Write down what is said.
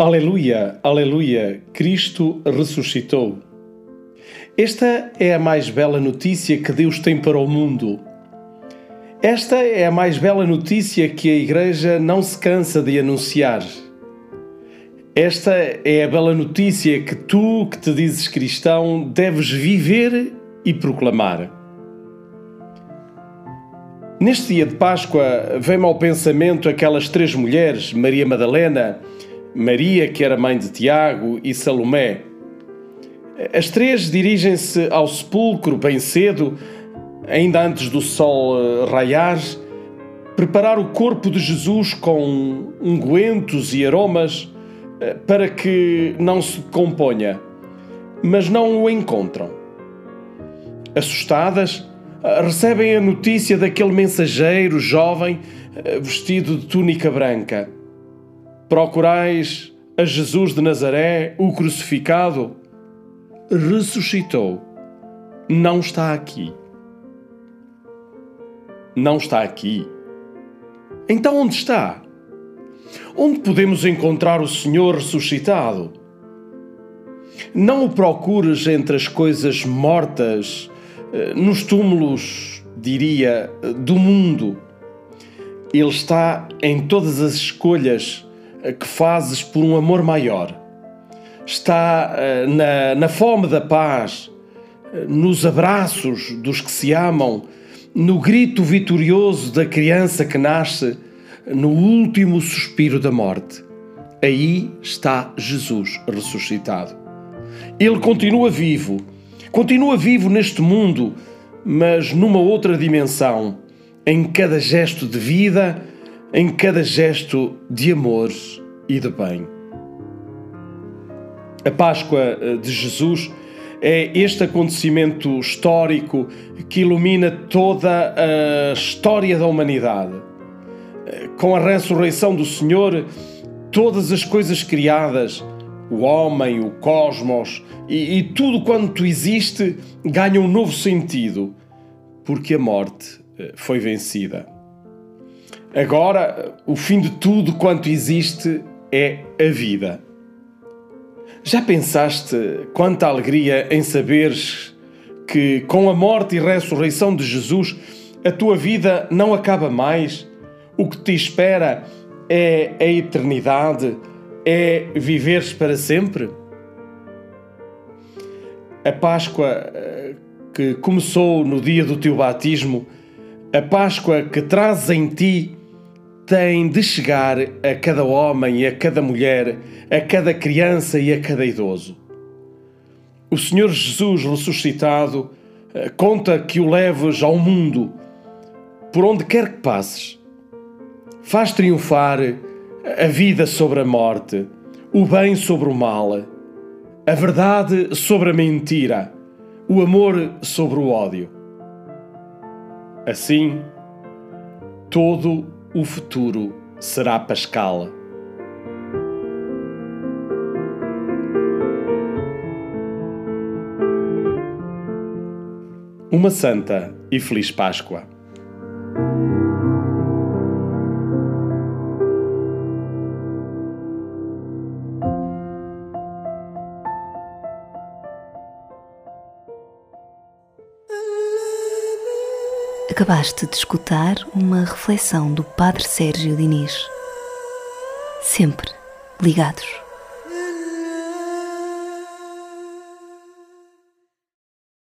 Aleluia, aleluia, Cristo ressuscitou. Esta é a mais bela notícia que Deus tem para o mundo. Esta é a mais bela notícia que a Igreja não se cansa de anunciar. Esta é a bela notícia que tu, que te dizes cristão, deves viver e proclamar. Neste dia de Páscoa, vem-me ao pensamento aquelas três mulheres, Maria Madalena, Maria, que era mãe de Tiago, e Salomé. As três dirigem-se ao sepulcro bem cedo, ainda antes do sol eh, raiar, preparar o corpo de Jesus com ungüentos e aromas eh, para que não se componha, mas não o encontram. Assustadas, eh, recebem a notícia daquele mensageiro jovem vestido de túnica branca Procurais a Jesus de Nazaré, o crucificado? Ressuscitou. Não está aqui. Não está aqui. Então onde está? Onde podemos encontrar o Senhor ressuscitado? Não o procures entre as coisas mortas, eh, nos túmulos, diria, do mundo. Ele está em todas as escolhas que fazes por um amor maior. Está uh, na, na fome da paz, uh, nos abraços dos que se amam, no grito vitorioso da criança que nasce, no último suspiro da morte. Aí está Jesus ressuscitado. Ele continua vivo, continua vivo neste mundo, mas numa outra dimensão, em cada gesto de vida em cada gesto de amor e de bem. A Páscoa eh, de Jesus é este acontecimento histórico que ilumina toda a história da humanidade. Eh, com a ressurreição do Senhor, todas as coisas criadas, o homem, o cosmos e, e tudo quanto existe ganham um novo sentido, porque a morte eh, foi vencida. Agora, o fim de tudo quanto existe é a vida. Já pensaste quanta alegria em saberes que, com a morte e ressurreição de Jesus, a tua vida não acaba mais? O que te espera é a eternidade, é viveres para sempre? A Páscoa eh, que começou no dia do teu batismo, a Páscoa que traz em ti tem de chegar a cada homem e a cada mulher, a cada criança e a cada idoso. O Senhor Jesus ressuscitado eh, conta que o leves ao mundo, por onde quer que passes. Faz triunfar a vida sobre a morte, o bem sobre o mal, a verdade sobre a mentira, o amor sobre o ódio. Assim, todo o futuro será Pascal. Uma santa e feliz Páscoa. Acabaste de escutar uma reflexão do Padre Sérgio Diniz. Sempre ligados.